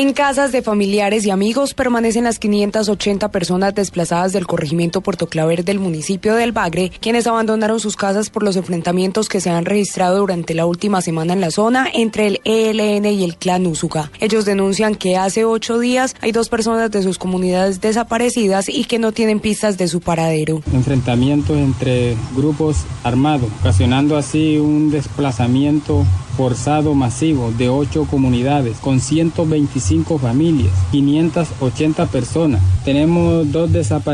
En casas de familiares y amigos permanecen las 580 personas desplazadas del corregimiento Puerto Claver del municipio del Bagre, quienes abandonaron sus casas por los enfrentamientos que se han registrado durante la última semana en la zona entre el ELN y el clan Úsuga. Ellos denuncian que hace ocho días hay dos personas de sus comunidades desaparecidas y que no tienen pistas de su paradero. Enfrentamientos entre grupos armados, ocasionando así un desplazamiento forzado masivo de ocho comunidades con 125 familias, 580 personas. Tenemos dos desaparecidos